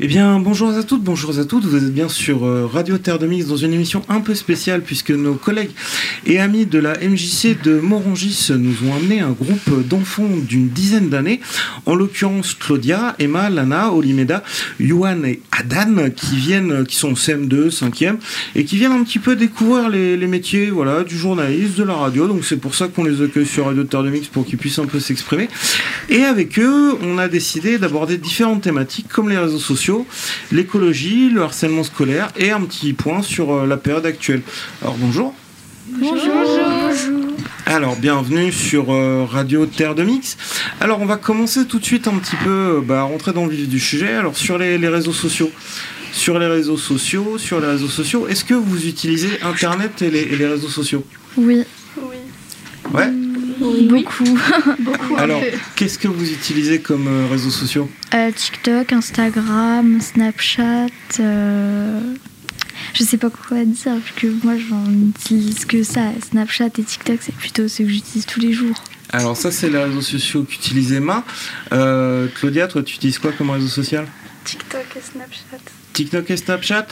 Eh bien, bonjour à toutes, bonjour à toutes. Vous êtes bien sur euh, Radio Terre de Mix dans une émission un peu spéciale puisque nos collègues et amis de la MJC de Morangis nous ont amené un groupe d'enfants d'une dizaine d'années, en l'occurrence Claudia, Emma, Lana, Olimeda, Yuan et Adan, qui viennent, qui sont CM2, 5e, et qui viennent un petit peu découvrir les, les métiers, voilà, du journalisme, de la radio. Donc c'est pour ça qu'on les accueille sur Radio Terre de Mix pour qu'ils puissent un peu s'exprimer. Et avec eux, on a décidé d'aborder différentes thématiques comme les réseaux sociaux l'écologie, le harcèlement scolaire et un petit point sur euh, la période actuelle. Alors bonjour. Bonjour. Alors bienvenue sur euh, Radio Terre de Mix. Alors on va commencer tout de suite un petit peu euh, bah, à rentrer dans le vif du sujet. Alors sur les, les réseaux sociaux. Sur les réseaux sociaux, sur les réseaux sociaux, est-ce que vous utilisez Internet et les, et les réseaux sociaux? Oui. Oui. Ouais. Beaucoup. Beaucoup. Alors, qu'est-ce que vous utilisez comme euh, réseaux sociaux Euh, TikTok, Instagram, Snapchat. euh, Je sais pas quoi dire parce que moi j'en utilise que ça. Snapchat et TikTok, c'est plutôt ceux que j'utilise tous les jours. Alors ça, c'est les réseaux sociaux qu'utilise Emma. Euh, Claudia, toi, tu utilises quoi comme réseau social TikTok et Snapchat. TikTok et Snapchat.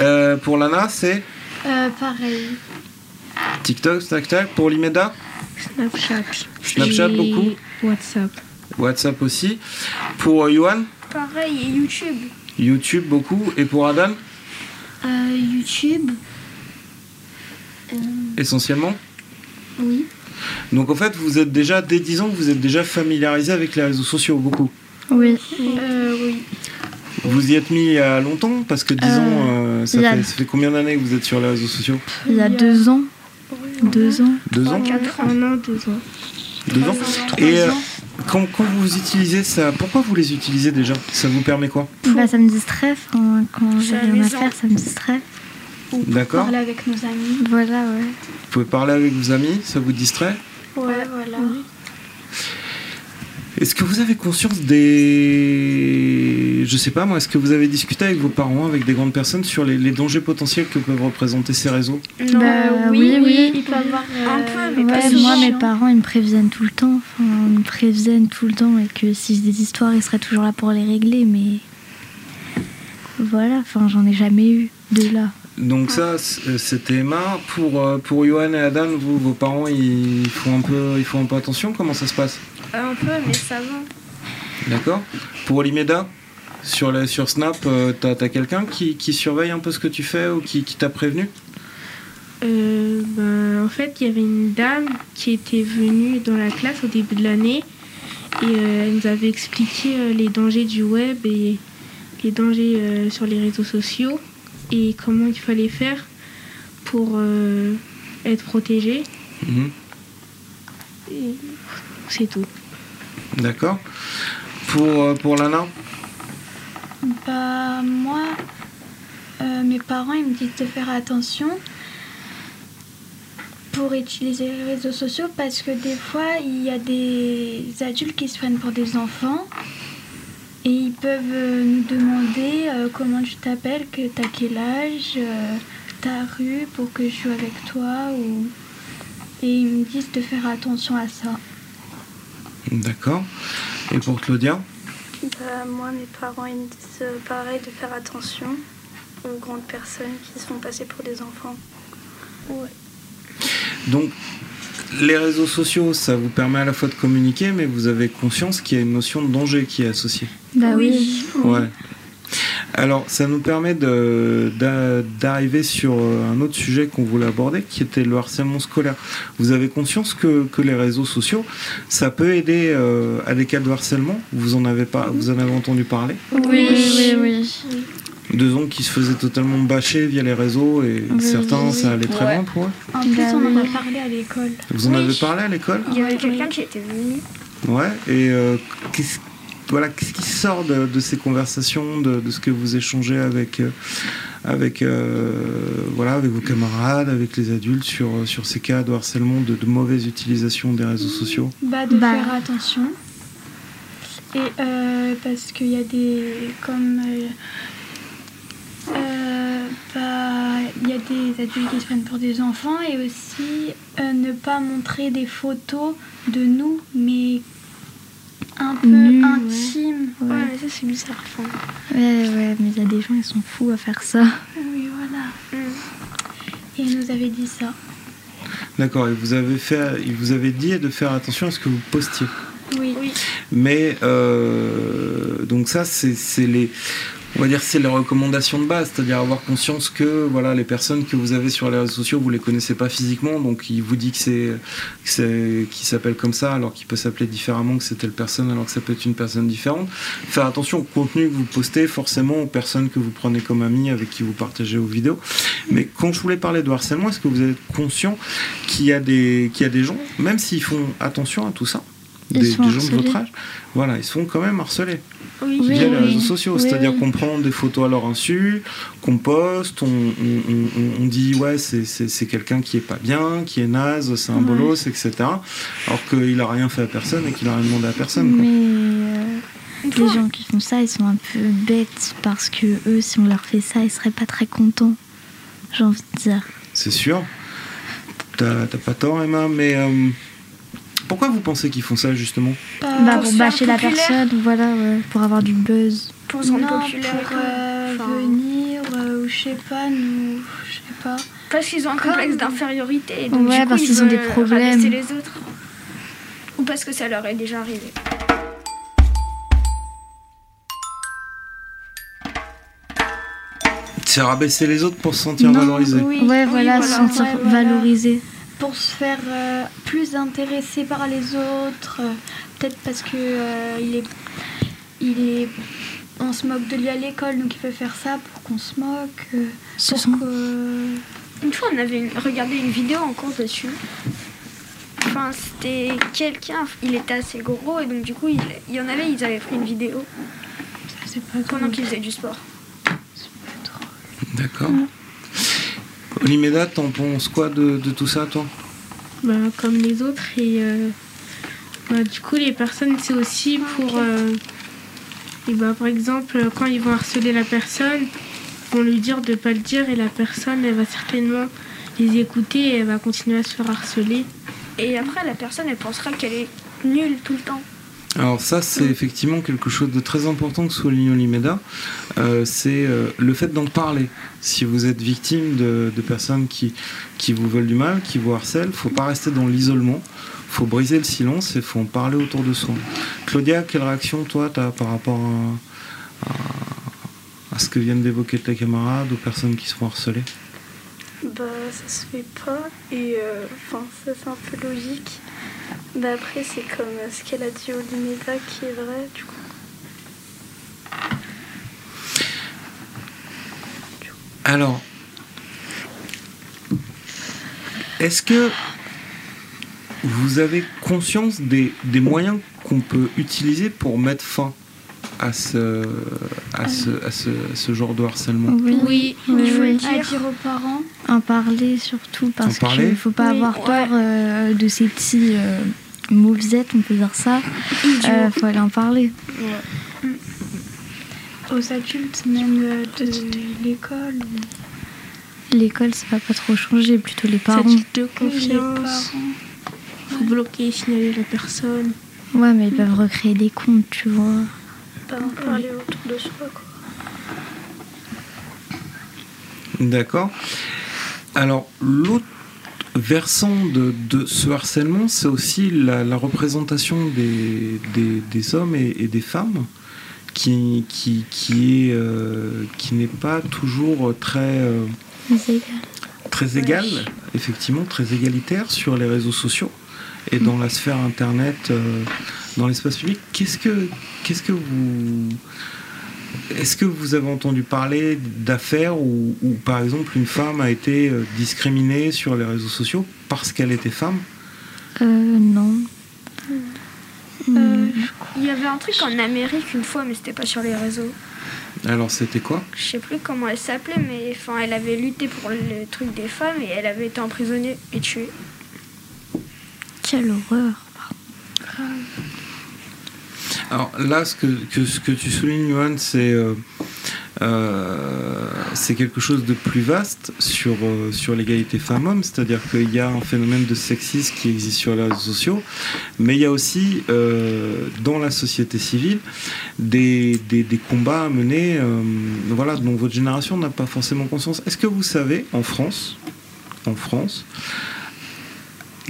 Euh, pour Lana, c'est Euh, pareil. TikTok, Snapchat. Pour Limeda, Snapchat. Snapchat Et beaucoup. WhatsApp. WhatsApp aussi. Pour euh, Yohan, Pareil, et YouTube. YouTube beaucoup. Et pour Adan, Euh, YouTube. essentiellement. Oui. Donc en fait, vous êtes déjà, dès 10 ans, vous êtes déjà familiarisé avec les réseaux sociaux, beaucoup. Oui. Euh, oui. Vous y êtes mis il y a longtemps? Parce que 10 Euh, ans, euh, ça, a- fait, ça fait combien d'années que vous êtes sur les réseaux sociaux? Il y a deux ans. Deux ans. Deux ans Quatre ans, non, deux ans. Deux ans Et euh, quand, quand vous utilisez ça, pourquoi vous les utilisez déjà? Ça vous permet quoi? Bah, ça me distrait. quand j'ai rien à faire, ça me distrait. D'accord Parler avec nos amis. Voilà, ouais. Vous pouvez parler avec vos amis, ça vous distrait? Ouais, voilà. Est-ce que vous avez conscience des... Je sais pas moi, est-ce que vous avez discuté avec vos parents, avec des grandes personnes sur les, les dangers potentiels que peuvent représenter ces réseaux? Non, Bah, oui, oui. Il peut avoir un peu, mais Ouais, pas moi, mes parents, ils me préviennent tout le temps. Enfin, ils me préviennent tout le temps et que si j'ai des histoires, ils seraient toujours là pour les régler. Mais voilà, enfin, j'en ai jamais eu de là. Donc ça, euh, c'était Emma. Pour, euh, pour Johan et Adam, vous, vos parents, ils font, un peu, ils font un peu attention? Comment ça se passe? Un peu, mais ça va. D'accord Pour Olimeda? Sur, sur Snap, euh, t'as as, quelqu'un qui, qui surveille un peu ce que tu fais ou qui, qui t'a prévenu? Euh, ben, en fait, il y avait une dame qui était venue dans la classe au début de l'année et euh, elle nous avait expliqué les dangers du web et les dangers sur les réseaux sociaux et comment il fallait faire pour être protégé. Mhm. Et C'est tout. D'accord pour, pour Lana? Bah moi, euh, mes parents ils me disent de faire attention pour utiliser les réseaux sociaux parce que des fois il y a des adultes qui se prennent pour des enfants et ils peuvent euh, nous demander euh, comment tu t'appelles, que t'as quel âge, ta rue pour que je joue avec toi ou et ils me disent de faire attention à ça. D'accord. Et pour Claudia? Bah, moi, mes parents, ils me disent euh, pareil de faire attention aux grandes personnes qui se font passer pour des enfants. Donc, les réseaux sociaux, ça vous permet à la fois de communiquer, mais vous avez conscience qu'il y a une notion de danger qui est associée. Bah oui. Ouais. Alors, ça nous permet d'arriver sur euh, un autre sujet qu'on voulait aborder, qui était le harcèlement scolaire. Vous avez conscience que, que les réseaux sociaux, ça peut aider euh, à des cas de harcèlement? Vous en avez pas, vous en avez entendu parler? Oui, oui, oui. Deux ans qui se faisaient totalement bâcher via les réseaux et Oui, certains, oui, ça allait très Ouais. loin pour eux. En plus Bah on en a oui. parlé à l'école. Vous en Oui. avez parlé à l'école? Il y avait quelqu'un qui était venu. Ouais, et euh, qu'est-ce voilà, qu'est-ce qui sort de, de ces conversations, de, de ce que vous échangez avec, euh, avec, euh, voilà, avec vos camarades, avec les adultes sur, sur ces cas de harcèlement, de, de mauvaise utilisation des réseaux sociaux? Bah, de Bah. faire attention. Et euh, parce qu'il y a des. Comme. euh, euh, bah, il y a des adultes qui se prennent pour des enfants et aussi euh, ne pas montrer des photos de nous, mais un peu intime. Ouais. Ouais, mais ça c'est bizarre. Enfin, Ouais, ouais, mais il y a des gens, ils sont fous à faire ça. Oui, voilà. hmm. Et il nous avait dit ça. D'accord, et vous avez fait, il vous avait dit de faire attention à ce que vous postiez. Oui. Oui. Mais euh, donc ça, c'est c'est les, on va dire, c'est les recommandations de base, c'est-à-dire avoir conscience que voilà, les personnes que vous avez sur les réseaux sociaux, vous les connaissez pas physiquement, donc il vous dit que c'est, qu'il s'appelle comme ça, alors qu'il peut s'appeler différemment, que c'est telle personne, alors que ça peut être une personne différente. Faire attention au contenu que vous postez, forcément aux personnes que vous prenez comme amis, avec qui vous partagez vos vidéos. Mais quand je voulais parler de harcèlement, est-ce que vous êtes conscient qu'il y a des, qu'il y a des gens, même s'ils font attention à tout ça, des, gens de votre âge, voilà, ils se font quand même harceler Oui. Oui, via les réseaux sociaux. Oui, C'est-à-dire oui. qu'on prend des photos à leur insu, qu'on poste, on, on- on- on dit ouais, c'est- quelqu'un qui est pas bien, qui est naze, c'est un Ouais. bolos, etc. Alors qu'il a rien fait à personne et qu'il a rien demandé à personne. quoi. Mais euh, les gens qui font ça, ils sont un peu bêtes parce que eux, si on leur fait ça, ils seraient pas très contents. J'ai envie de dire. C'est sûr. T'as t'as pas tort, Emma, mais euh, pourquoi vous pensez qu'ils font ça justement bah, pour bâcher la personne, voilà, ouais, pour avoir du buzz. pour se rendre populaire. pour euh, Enfin, venir, euh, ou je sais pas, nous, je sais pas. Parce qu'ils ont un Comme- complexe d'infériorité. et Donc Ouais, du coup, parce ils qu'ils ont des problèmes. rabaisser les autres. Ou parce que ça leur est déjà arrivé. C'est rabaisser les autres pour se sentir Non, valorisé. Oui, ouais, oui, voilà, se sentir Ouais, voilà. Pour se faire euh, plus intéressé par les autres, euh, peut-être parce que euh, il est, il est, on se moque de lui à l'école, donc il peut faire ça pour qu'on se moque, euh, Ce pour sont- que- Une fois, on avait une- regardé une vidéo en cours dessus. Enfin, c'était quelqu'un, il était assez gros et donc du coup, il, il y en avait, ils avaient pris une vidéo c'est pas pendant qu'ils faisaient du sport. D'accord. Olimeda, t'en penses quoi de, de tout ça, toi? Bah, comme les autres. Et euh, bah, du coup, les personnes, c'est aussi pour. euh, et bah, par exemple, quand ils vont harceler la personne, ils vont lui dire de pas le dire et la personne, elle va certainement les écouter et elle va continuer à se faire harceler. Et après, la personne, elle pensera qu'elle est nulle tout le temps. Alors ça, c'est effectivement quelque chose de très important que souligne Olimeda. Euh, c'est euh, le fait d'en parler. Si vous êtes victime de, personnes qui, vous veulent du mal, qui vous harcèlent, faut pas rester dans l'isolement. faut briser le silence et faut en parler autour de soi. Claudia, quelle réaction toi tu as par rapport à, ce que viennent d'évoquer tes camarades, aux personnes qui se font harceler? Bah, ça se fait pas. Et euh, enfin, ça c'est un peu logique. Bah, après, c'est comme euh, ce qu'elle a dit Olimeda qui est vrai, du coup. Alors, est-ce que vous avez conscience des, des moyens qu'on peut utiliser pour mettre fin à ce, à ce, à ce, à ce genre de harcèlement? Oui, Oui, oui, je oui. dire. dire aux parents. En parler surtout parce qu'il ne faut pas Oui, avoir ouais. peur euh, de ces petits euh, mauvisettes, on peut dire ça. Il faut aller en parler. aux adultes, même euh, de l'école. L'école, ça va pas trop changer, plutôt les parents. Cette de confiance. faut bloquer et signaler la personne. Ouais, mais ils peuvent recréer des comptes, tu vois. Pas en parler autour de soi, quoi. D'accord. Alors, l'autre versant de, de ce harcèlement, c'est aussi la, la représentation des, des, des hommes et, et des femmes qui, qui, qui est, euh, qui n'est pas toujours très, euh, très égale, effectivement, très égalitaire sur les réseaux sociaux et dans la sphère internet, euh, dans l'espace public. Qu'est-ce que, qu'est-ce que vous. Est-ce que vous avez entendu parler d'affaires où, où, par exemple, une femme a été euh, discriminée sur les réseaux sociaux parce qu'elle était femme? Euh, non. Euh, Il y avait un truc en Amérique une fois, mais c'était pas sur les réseaux. Alors, c'était quoi? Je sais plus comment elle s'appelait, mais enfin, elle avait lutté pour le truc des femmes et elle avait été emprisonnée et tuée. Quelle horreur. Alors là, ce que, ce que tu soulignes, Johan, c'est euh, euh, quelque chose de plus vaste sur, euh, sur l'égalité femmes-hommes, c'est-à-dire qu'il y a un phénomène de sexisme qui existe sur les réseaux sociaux, mais il y a aussi dans la société civile des, des, des combats à mener voilà, dont votre génération n'a pas forcément conscience. Est-ce que vous savez, en France, en France,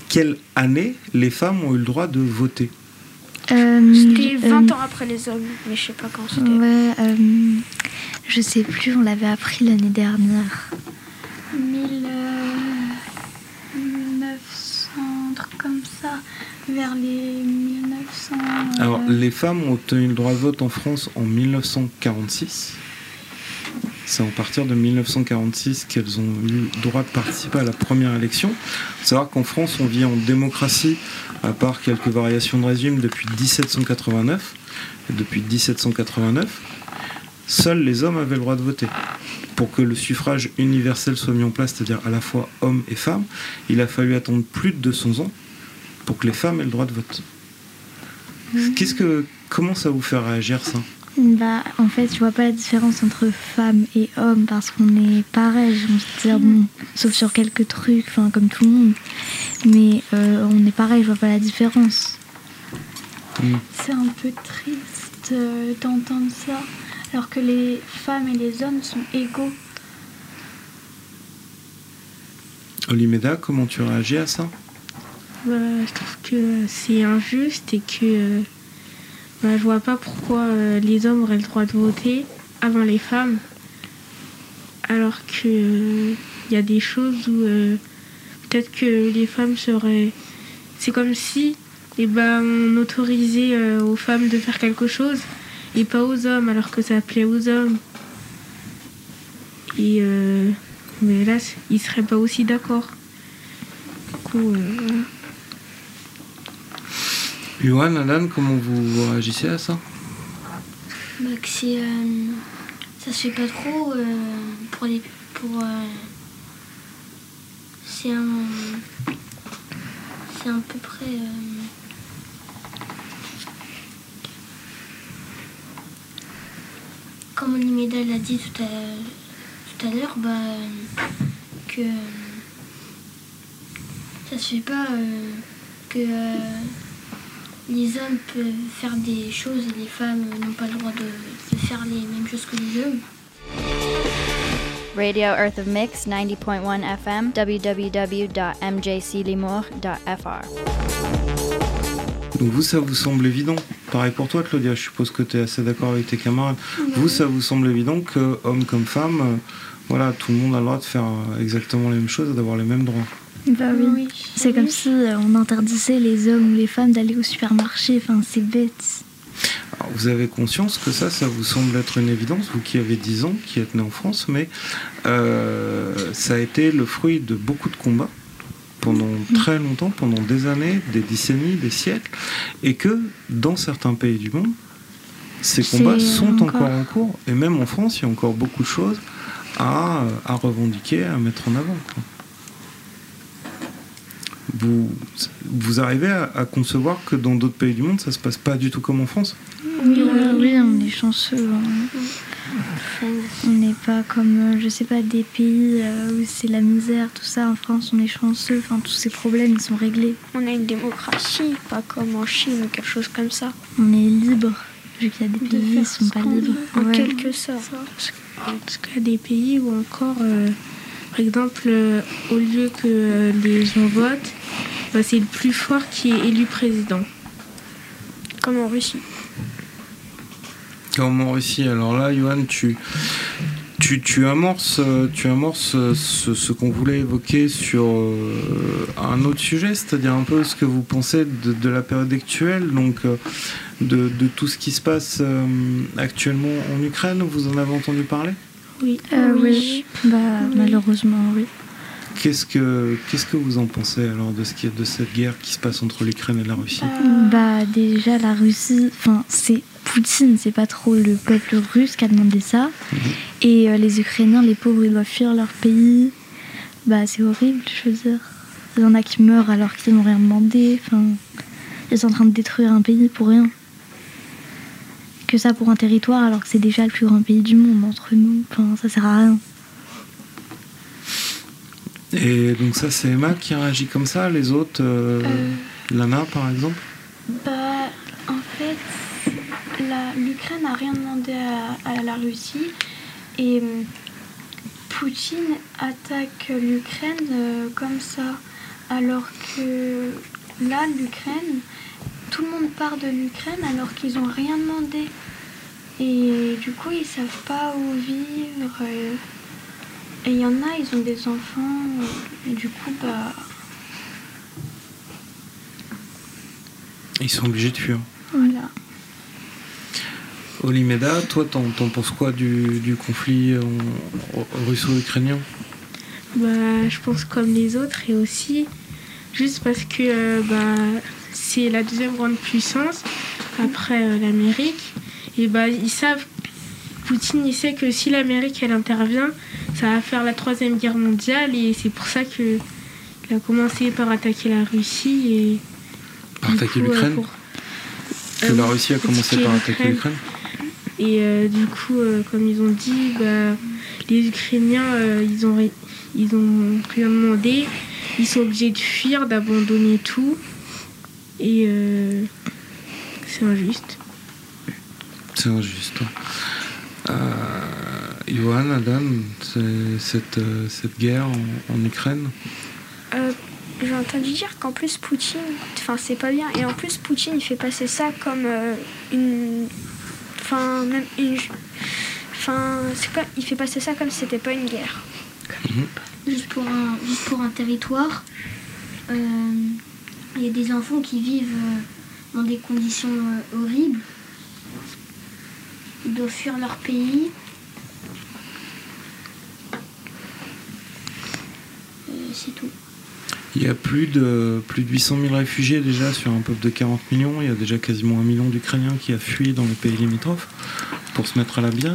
quelle année les femmes ont eu le droit de voter? Euh, C'était 20 euh, ans après les hommes, mais je sais pas quand c'était. Ouais, euh, je sais plus, on l'avait appris l'année dernière. 1000, euh, 1900, un truc comme ça, vers les 1900. euh, Alors, les femmes ont obtenu le droit de vote en France en 1946. C'est en partir de 1946 qu'elles ont eu le droit de participer à la première élection. Il faut savoir qu'en France, on vit en démocratie, à part quelques variations de régime, depuis 1789. Et depuis 1789, seuls les hommes avaient le droit de voter. Pour que le suffrage universel soit mis en place, c'est-à-dire à la fois hommes et femmes, il a fallu attendre plus de 200 ans pour que les femmes aient le droit de vote. Qu'est-ce que, comment ça vous fait réagir ça? Bah, en fait, je vois pas la différence entre femmes et hommes parce qu'on est pareil, j'ai envie de dire, bon, sauf sur quelques trucs, enfin, comme tout le monde. Mais euh, on est pareil, je vois pas la différence. C'est un peu triste euh, d'entendre ça, alors que les femmes et les hommes sont égaux. Olimeda, comment tu réagis à ça? Bah, je trouve que c'est injuste et que euh, bah, je vois pas pourquoi euh, les hommes auraient le droit de voter avant les femmes, alors que euh, il y a des choses où euh, peut-être que les femmes seraient. C'est comme si eh ben, on autorisait euh, aux femmes de faire quelque chose et pas aux hommes, alors que ça plaît aux hommes. Et euh, mais là, ils seraient pas aussi d'accord. Du coup, euh. Johan, Alan, comment vous réagissez à ça? Bah, c'est, euh, ça se fait pas trop euh, pour les. Pour, euh, c'est un. C'est à peu près. euh, comme Olimeda l'a dit tout à, tout à l'heure, bah, que ça se fait pas que les hommes peuvent faire des choses et les femmes n'ont pas le droit de, de faire les mêmes choses que les hommes. Radio Earth of Mix 90.1 FM, www.mjclimour.fr. Donc vous, ça vous semble évident Pareil pour toi, Claudia, je suppose que tu es assez d'accord avec tes camarades. Vous, ça vous semble évident que, homme comme femme, euh, voilà, tout le monde a le droit de faire euh, exactement les mêmes choses et d'avoir les mêmes droits. Bah oui. C'est comme si euh, on interdisait les hommes ou les femmes d'aller au supermarché, enfin, c'est bête. Alors, vous avez conscience que ça, ça vous semble être une évidence, vous qui avez 10 ans, qui êtes né en France, mais euh, ça a été le fruit de beaucoup de combats pendant très longtemps, pendant des années, des décennies, des siècles, et que dans certains pays du monde, ces combats sont encore... encore en cours, et même en France, il y a encore beaucoup de choses à, à revendiquer, à mettre en avant. quoi. Vous, vous arrivez à, à concevoir que dans d'autres pays du monde, ça se passe pas du tout comme en France Oui, euh, oui, on est chanceux. hein. On n'est pas comme, euh, je sais pas, des pays euh, où c'est la misère, tout ça. En France, on est chanceux. Enfin, tous ces problèmes, ils sont réglés. On a une démocratie, pas comme en Chine ou quelque chose comme ça. On est libre. Vu qu'il y a des De pays qui sont ce pas libres. En Ouais. quelque sorte. Parce qu'il y a des pays où encore, euh, par exemple, euh, au lieu que euh, les gens votent, bah, c'est le plus fort qui est élu président. Comme en Russie. Comme en Russie. Alors là, Johan, tu, tu, amorces, euh, tu amorces euh, ce, qu'on voulait évoquer sur euh, un autre sujet, c'est-à-dire un peu ce que vous pensez de, la période actuelle, donc euh, de, tout ce qui se passe euh, actuellement en Ukraine. Vous en avez entendu parler? Oui. Euh, oui. Bah, malheureusement, oui. Qu'est-ce que, qu'est-ce que vous en pensez alors de, ce qui est, de cette guerre qui se passe entre l'Ukraine et la Russie? Bah, déjà, la Russie, enfin, c'est Poutine, c'est pas trop le peuple russe qui a demandé ça. Et euh, les Ukrainiens, les pauvres, ils doivent fuir leur pays. Bah, c'est horrible, je veux dire. Il y en a qui meurent alors qu'ils n'ont rien demandé. Enfin, ils sont en train de détruire un pays pour rien. Que ça pour un territoire alors que c'est déjà le plus grand pays du monde entre nous. Enfin, ça sert à rien. Et donc ça, c'est Emma qui réagit comme ça, les autres, euh, Euh, Lana par exemple? Bah, en fait, l'Ukraine n'a rien demandé à, à la Russie et hum, Poutine attaque l'Ukraine euh, comme ça, alors que là, l'Ukraine, tout le monde part de l'Ukraine alors qu'ils n'ont rien demandé. Et du coup, ils savent pas où vivre. euh, Et il y en a, ils ont des enfants. Et du coup, bah, Ils sont obligés de fuir. voilà. Olimeda, toi, t'en, t'en penses quoi du, du conflit en- russo-ukrainien? Bah, je pense comme les autres et aussi juste parce que euh, bah, c'est la deuxième grande puissance après euh, l'Amérique. Et bah, ils savent, Poutine, il sait que si l'Amérique elle intervient, ça va faire la troisième guerre mondiale et c'est pour ça que il a commencé par attaquer la Russie et Par attaquer euh, l'Ukraine pour- Que euh, la Russie a commencé par attaquer l'Ukraine. Et euh, du coup, euh, comme ils ont dit, bah, les Ukrainiens, euh, ils, ont, ils ont rien demandé. Ils sont obligés de fuir, d'abandonner tout. Et euh, c'est injuste. C'est injuste. ouais. Euh, Johan, Adam, c'est cette, euh, cette guerre en, en Ukraine? Euh, J'ai entendu dire qu'en plus Poutine, enfin c'est pas bien, et en plus Poutine il fait passer ça comme euh, une, enfin même une, enfin c'est pas, il fait passer ça comme si c'était pas une guerre. juste pour un, juste pour un territoire. Euh, Il y a des enfants qui vivent euh, dans des conditions euh, horribles. Ils doivent fuir leur pays. Euh, C'est tout. Il y a plus de, plus de 800 000 réfugiés déjà sur un peuple de 40 millions. Il y a déjà quasiment un million d'Ukrainiens qui a fui dans les pays limitrophes pour se mettre à l'abri.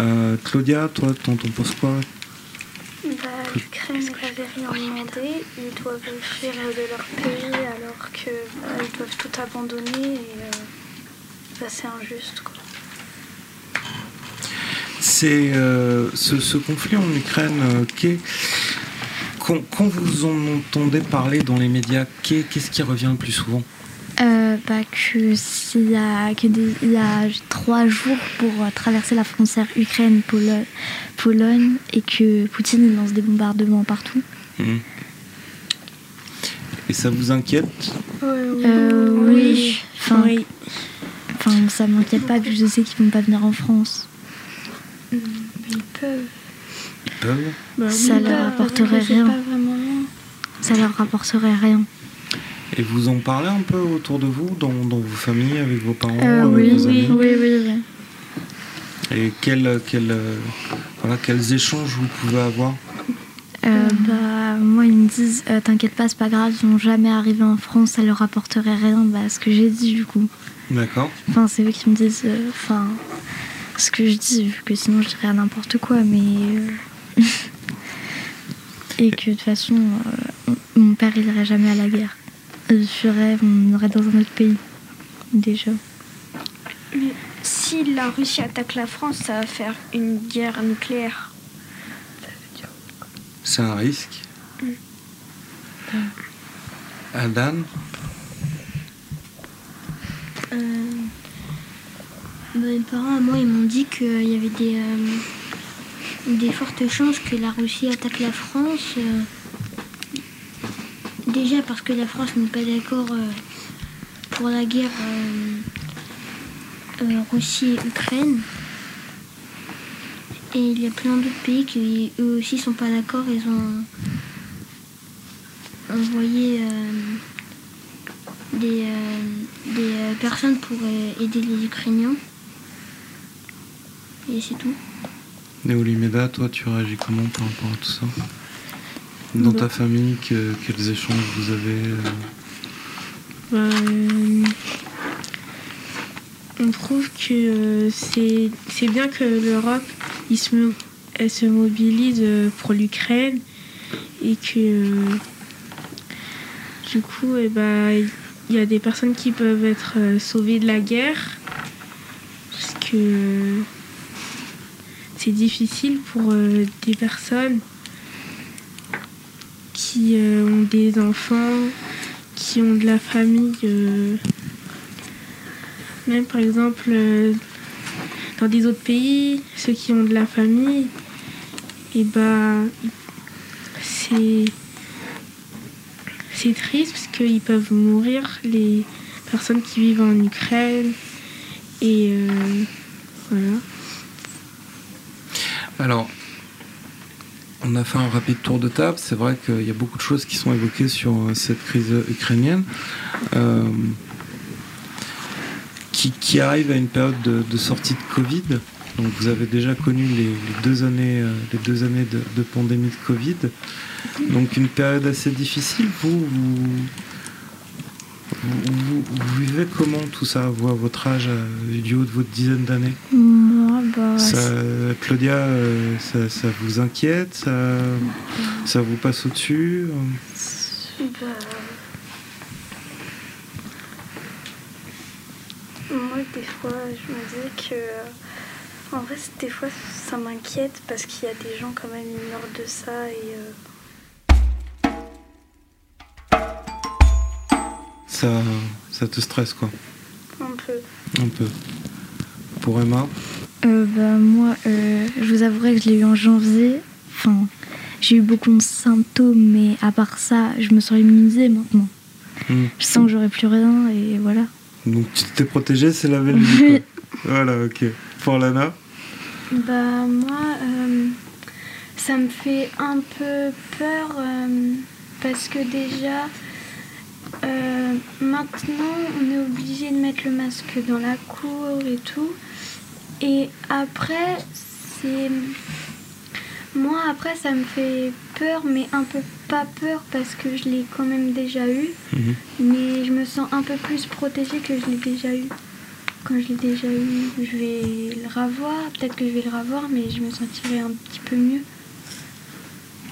Euh, Claudia, toi, t'en penses quoi? L'Ukraine n'avait rien demandé, ils doivent fuir de leur pays alors que bah, ils doivent tout abandonner et euh, bah, c'est injuste quoi. C'est euh, ce, ce conflit en Ukraine euh, qui est- Quand, quand vous en entendez parler dans les médias, qu'est- qu'est-ce qui revient le plus souvent? Euh, bah, que s'il y a, que des- il y a trois jours pour euh, traverser la frontière Ukraine-Pologne Pologne, et que Poutine lance des bombardements partout. Mhm. Et ça vous inquiète? Euh, oui. Enfin, Oui. enfin, ça m'inquiète pas vu que je sais qu'ils vont pas venir en France. Ils peuvent. Ils peuvent? Bah, Ça oui. leur Bah, apporterait rien. Ça leur rapporterait rien. Et vous en parlez un peu autour de vous, dans, dans vos familles, avec vos parents, Euh, avec oui, vos oui, amis oui, oui, oui. Et quel, quel, euh, voilà, quels échanges vous pouvez avoir Euh, bah, moi, ils me disent euh, T'inquiète pas, c'est pas grave, ils vont jamais arriver en France, ça leur rapporterait rien. Bah, ce que j'ai dit, du coup. D'accord Enfin, c'est eux qui me disent. euh, ce que je dis, vu que sinon je dirais n'importe quoi, mais. euh, Et que de toute façon, euh, mon père, il irait jamais à la guerre. Il fuirait, on irait dans un autre pays. Déjà. Mais si la Russie attaque la France, ça va faire une guerre nucléaire. C'est un risque. Adan Euh, bah, mes parents à moi ils m'ont dit qu'il y avait des, euh, des fortes chances que la Russie attaque la France. euh, déjà parce que la France n'est pas d'accord euh, pour la guerre euh, euh, Russie et il y a plein d'autres pays qui eux aussi sont pas d'accord. Ils ont envoyé des, des personnes pour aider les Ukrainiens. Et c'est tout. Néolimeda, toi, tu réagis comment par rapport à tout ça? Dans ta famille, que- quels échanges vous avez euh, euh, on trouve que euh, c'est c'est bien que l'Europe il se elle se mobilise pour l'Ukraine et que du coup eh ben, il y a des personnes qui peuvent être sauvées de la guerre parce que c'est difficile pour des personnes qui euh, ont des enfants, qui ont de la famille. euh, même par exemple, euh, dans des autres pays, ceux qui ont de la famille, et bah, c'est c'est triste parce qu'ils peuvent mourir, les personnes qui vivent en Ukraine. Et voilà. Alors, on a fait un rapide tour de table. C'est vrai qu'il y a beaucoup de choses qui sont évoquées sur euh, cette crise ukrainienne. Euh, qui, arrive à une période de, sortie de Covid. Donc vous avez déjà connu les, deux années, euh, les deux années de, pandémie de Covid. Donc une période assez difficile. Vous, vous, vivez comment tout ça, vous, à votre âge, euh, du haut de votre dizaine d'années? Moi, bah. ça, Claudia, euh, ça, ça vous inquiète ça, ça vous passe au-dessus euh? Bah, Moi, des fois, je me dis que. En vrai, des fois, ça m'inquiète parce qu'il y a des gens, quand même, qui meurent de ça et. euh, ça, ça te stresse, quoi, un peu. un peu. Pour Emma? Euh, bah, moi, euh, je vous avouerai que je l'ai eu en janvier. Enfin, j'ai eu beaucoup de symptômes, mais à part ça, je me sens immunisée maintenant. Hmm. Je sens que j'aurai plus rien et voilà. Donc tu t'es protégée, c'est la belle vie. Voilà, ok. Pour Lana Bah moi, euh, ça me fait un peu peur euh, parce que déjà, euh, maintenant, on est obligé de mettre le masque dans la cour et tout. Et après, c'est... Moi, après, ça me fait peur, mais un peu pas peur parce que je l'ai quand même déjà eu. Mhm. Mais je me sens un peu plus protégée que je l'ai déjà eu. Quand je l'ai déjà eu, je vais le revoir. Peut-être que je vais le revoir, mais je me sentirai un petit peu mieux.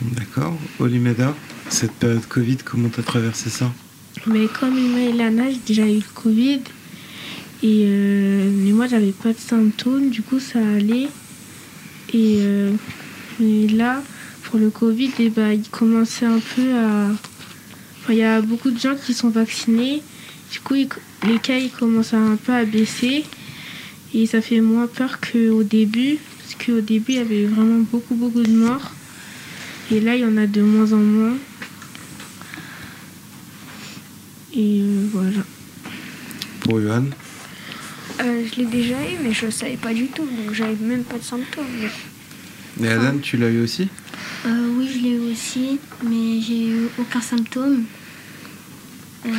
D'accord. Olimeda, cette période Covid, comment t'as traversé ça? Mais comme Emma et Lana, j'ai déjà eu le Covid. Et euh, mais moi, j'avais pas de symptômes, du coup, ça allait. Et, euh, et là, pour le Covid, eh ben, il commençait un peu à. enfin, il y a beaucoup de gens qui sont vaccinés. Du coup, les cas ils commencent un peu à baisser. Et ça fait moins peur qu'au début. Parce qu'au début, il y avait vraiment beaucoup, beaucoup de morts. Et là, il y en a de moins en moins. Et euh, voilà. Pour Johan Euh, je l'ai déjà eu, mais je ne savais pas du tout, donc j'avais même pas de symptômes. Et Adan, tu l'as eu aussi Euh, oui, je l'ai eu aussi, mais j'ai eu aucun symptôme. Euh,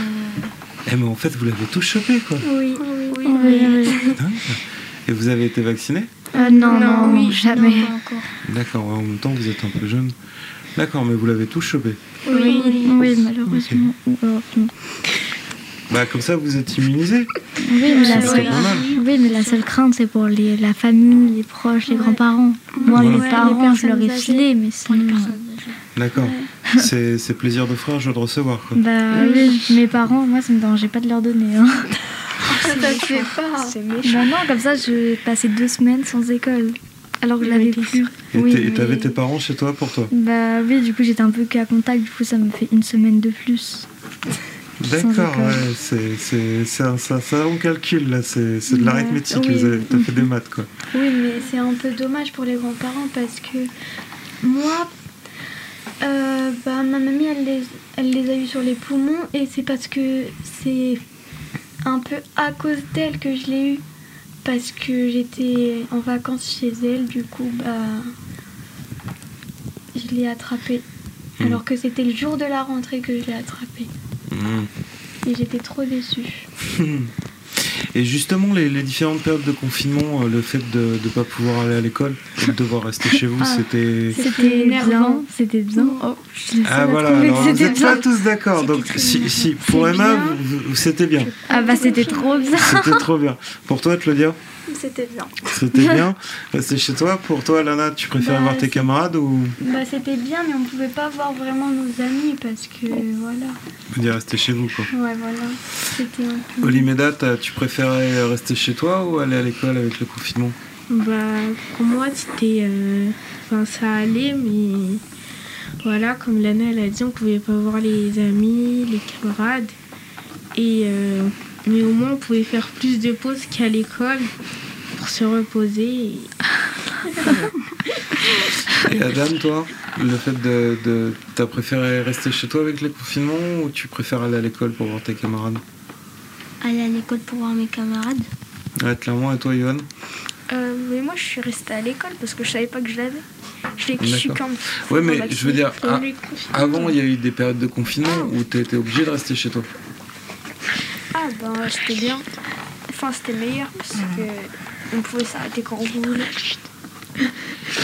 Eh mais en fait, vous l'avez tous chopé, quoi. Oui, Oui, oui. Dingue. Et vous avez été vacciné Euh, non, non, Non, oui, jamais. D'accord, en même temps, vous êtes un peu jeune. D'accord, mais vous l'avez tous chopé. Oui, oui, malheureusement. ou heureusement. Bah comme ça, vous êtes immunisé. Oui, mais la seule, pas mal. oui, mais la seule crainte, c'est pour les, la famille, les proches, les Ouais. grands-parents. Moi, Ouais. mes les parents, je leur ai filé, mais sinon... âgées. D'accord. C'est c'est plaisir d'offrir, joie de recevoir, quoi. Bah oui, mes parents, moi, ça me dérangeait pas de leur donner. Hein. ça te fait pas. C'est méchant. Bah non, comme ça, je passais deux semaines sans école. Alors que je Ouais, l'avais plus. Et Oui, t'avais mais- tes parents chez toi pour toi? Bah oui, du coup, j'étais un peu cas contact, du coup, ça me fait une semaine de plus. D'accord, ouais, c'est un, ça, ça, on calcule là, c'est de l'arithmétique, Oui. avez t'as fait des maths quoi. Oui, mais c'est un peu dommage pour les grands-parents parce que moi, euh, bah, ma mamie, elle les, elle les a eu sur les poumons et c'est parce que c'est un peu à cause d'elle que je l'ai eu. Parce que j'étais en vacances chez elle, du coup, bah, je l'ai attrapé. Hmm. Alors que c'était le jour de la rentrée que je l'ai attrapé. Et j'étais trop déçue. Et justement, les, les différentes périodes de confinement, euh, le fait de ne pas pouvoir aller à l'école et de devoir rester chez vous, Ah. c'était. C'était bien, énervant. c'était bien. Oh, je Ah voilà, alors vous c'était êtes pas tous d'accord. Donc si, si pour Emma, c'était bien. Ah bah c'était trop bien. C'était trop bien. Pour toi, Claudia, C'était bien. c'était bien. Rester chez toi. Pour toi, Lana, tu préfères Bah, voir tes c'est- camarades ou Bah, c'était bien, mais on pouvait pas voir vraiment nos amis parce que voilà. vous dire rester chez vous quoi Ouais, voilà. C'était un peu. Olimeda, tu préférais rester chez toi ou aller à l'école avec le confinement? Bah, pour moi, c'était. euh, Enfin, ça allait, mais. voilà, comme Lana elle a dit, on pouvait pas voir les amis, les camarades. Et, euh, mais au moins, on pouvait faire plus de pauses qu'à l'école pour se reposer. et- Et Adam, toi, le fait de, de t'as préféré rester chez toi avec le confinement ou tu préfères aller à l'école pour voir tes camarades? Aller à l'école pour voir mes camarades. Ouais, clairement. Et toi, Yohan Euh, mais moi, je suis restée à l'école parce que je savais pas que je l'avais. Je l'ai su D'accord. quand. Ouais, on mais m'a je veux dire, ah, les confinements. avant, il y a eu des périodes de confinement où tu étais obligé de rester chez toi. Ah, ben c'était bien. Enfin, c'était meilleur parce que on pouvait s'arrêter quand on voulait.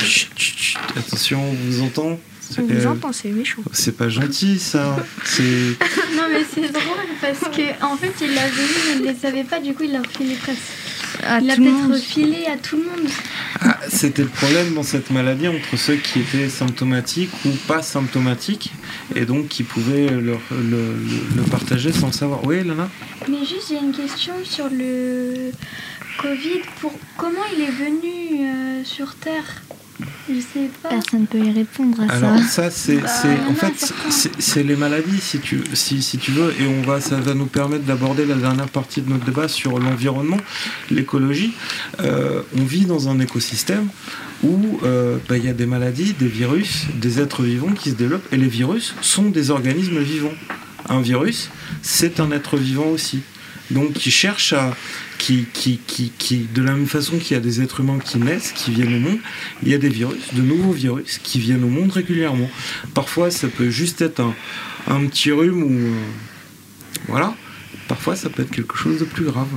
Chut, chut, chut. Attention, on vous entend On vous Euh, entend, c'est méchant. C'est pas gentil, ça. C'est. Non mais c'est drôle parce que en fait il l'a vu, mais il ne les savait pas, du coup il l'a refilé presque. À il a tout le peut-être refilé à tout le monde. C'était le problème dans cette maladie entre ceux qui étaient symptomatiques ou pas symptomatiques et donc qui pouvaient le partager sans le savoir. Oui, Lana? Mais juste j'ai une question sur le Covid. Pour comment il est venu euh, sur Terre? Je sais pas. Personne peut y répondre à Alors ça. ça, c'est, Bah, c'est- en non, fait, c'est, les maladies, si tu, si, si tu veux, et on va, ça va nous permettre d'aborder la dernière partie de notre débat sur l'environnement, l'écologie. Euh, on vit dans un écosystème où euh, bah, il y a des maladies, des virus, des êtres vivants qui se développent, et les virus sont des organismes vivants. Un virus, c'est un être vivant aussi. Donc qui cherche à, qui, qui, qui, qui, de la même façon qu'il y a des êtres humains qui naissent, qui viennent au monde, il y a des virus, de nouveaux virus qui viennent au monde régulièrement. Parfois, ça peut juste être un, un petit rhume ou euh, voilà. Parfois, ça peut être quelque chose de plus grave.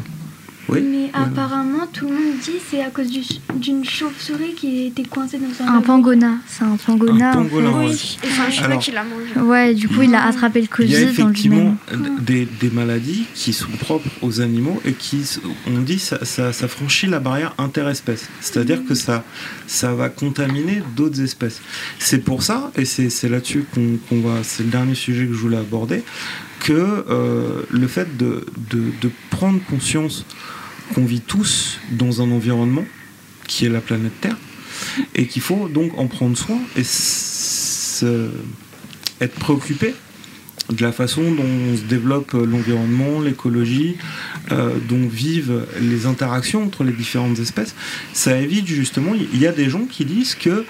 Oui. Mais apparemment tout le monde dit c'est à cause du- d'une chauve-souris qui était coincée dans un. Un pangolin, c'est un pangolin. Un en pangolin, fait. Oui, enfin, je sais pas Alors- qui l'a mangé. Ouais, du coup, il a attrapé le Il y a Covid effectivement des, des maladies qui sont propres aux animaux et qui, on dit, ça, ça, ça franchit la barrière interespèce. C'est-à-dire que ça, ça va contaminer d'autres espèces. C'est pour ça, et c'est c'est là-dessus qu'on va, c'est le dernier sujet que je voulais aborder, que euh, le fait de, de, de prendre conscience qu'on vit tous dans un environnement qui est la planète Terre et qu'il faut donc en prendre soin et être préoccupé de la façon dont se développe l'environnement, l'écologie, euh, dont vivent les interactions entre les différentes espèces, ça évite justement. Il y a des gens qui disent que,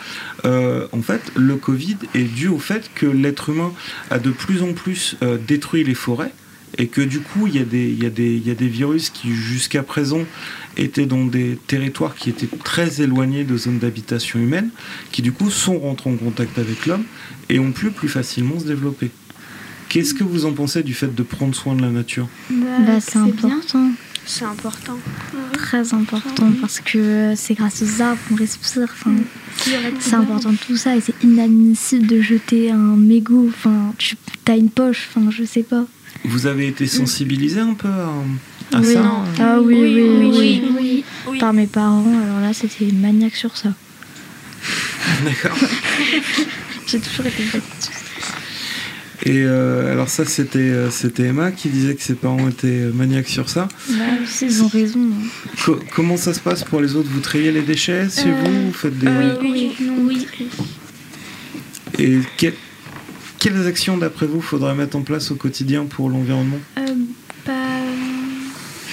euh, en fait, le Covid est dû au fait que l'être humain a de plus en plus euh, détruit les forêts et que du coup, il y a des, il y a des, il y a des virus qui jusqu'à présent étaient dans des territoires qui étaient très éloignés de zones d'habitation humaine, qui du coup sont rentrés en contact avec l'homme et ont pu plus facilement se développer. Qu'est-ce que vous en pensez du fait de prendre soin de la nature? Bah, c'est bien. important, C'est important. très important, parce que c'est grâce aux arbres qu'on respire. Enfin, c'est important tout ça, et c'est inadmissible de jeter un mégot. Enfin, tu as une poche, enfin, je sais pas. Vous avez été sensibilisé un peu à, à oui, ça non. Ah oui, oui, oui, oui, oui. oui. Par mes parents, alors là, c'était maniaque sur ça. D'accord. J'ai toujours été Et euh, alors ça, c'était euh, c'était Emma qui disait que ses parents étaient maniaques sur ça. Bah, aussi, ils ont raison. hein. Co- comment ça se passe pour les autres? Vous triez les déchets chez Euh, vous? Vous faites des... Euh, Oui, non, Oui. Et que- quelles actions, d'après vous, faudrait mettre en place au quotidien pour l'environnement? Euh, bah,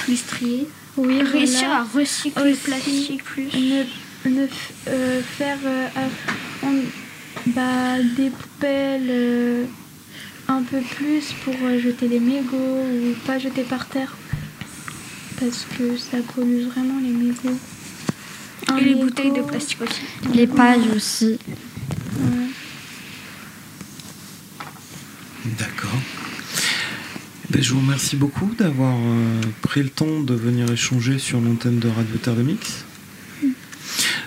Plus trier. oui, Réussir voilà. à recycler Aussi, le plastique plus. ne, euh, faire euh, bah, des poubelles euh, un peu plus pour euh, jeter les mégots ou pas jeter par terre parce que ça pollue vraiment les mégots. Un Et les mégot, bouteilles de plastique aussi. Les pailles aussi. ouais. D'accord. Ben, je vous remercie beaucoup d'avoir euh, pris le temps de venir échanger sur l'antenne de Radio Terre de Mix.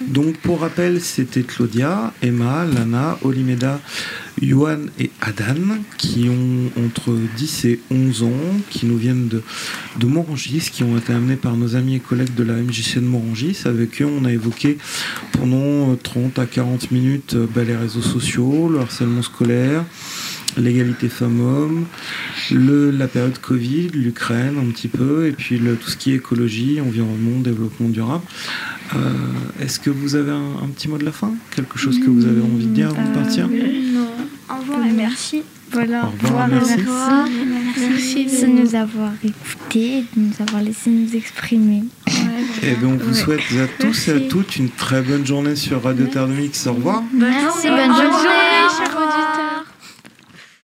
Donc pour rappel, c'était Claudia, Emma, Lana, Olimeda, Johan et Adan qui ont entre 10 et 11 ans, qui nous viennent de, Morangis, qui ont été amenés par nos amis et collègues de la MJC de Morangis. Avec eux, on a évoqué pendant euh, 30 à 40 minutes euh, ben, les réseaux sociaux, le harcèlement scolaire, l'égalité femmes-hommes, la période Covid, l'Ukraine un petit peu, et puis tout ce qui est écologie, environnement, développement durable. Euh, est-ce que vous avez un, petit mot de la fin? Quelque chose que vous avez envie de dire avant de partir? Euh, non. Au revoir et merci. Voilà, au revoir, merci. Merci, de nous avoir écoutés, de nous avoir laissé nous exprimer. Et bien, on vous souhaite à tous et à toutes une très bonne journée sur Radio Terre Au revoir. Bonne journée. Bonne journée. Bonne journée.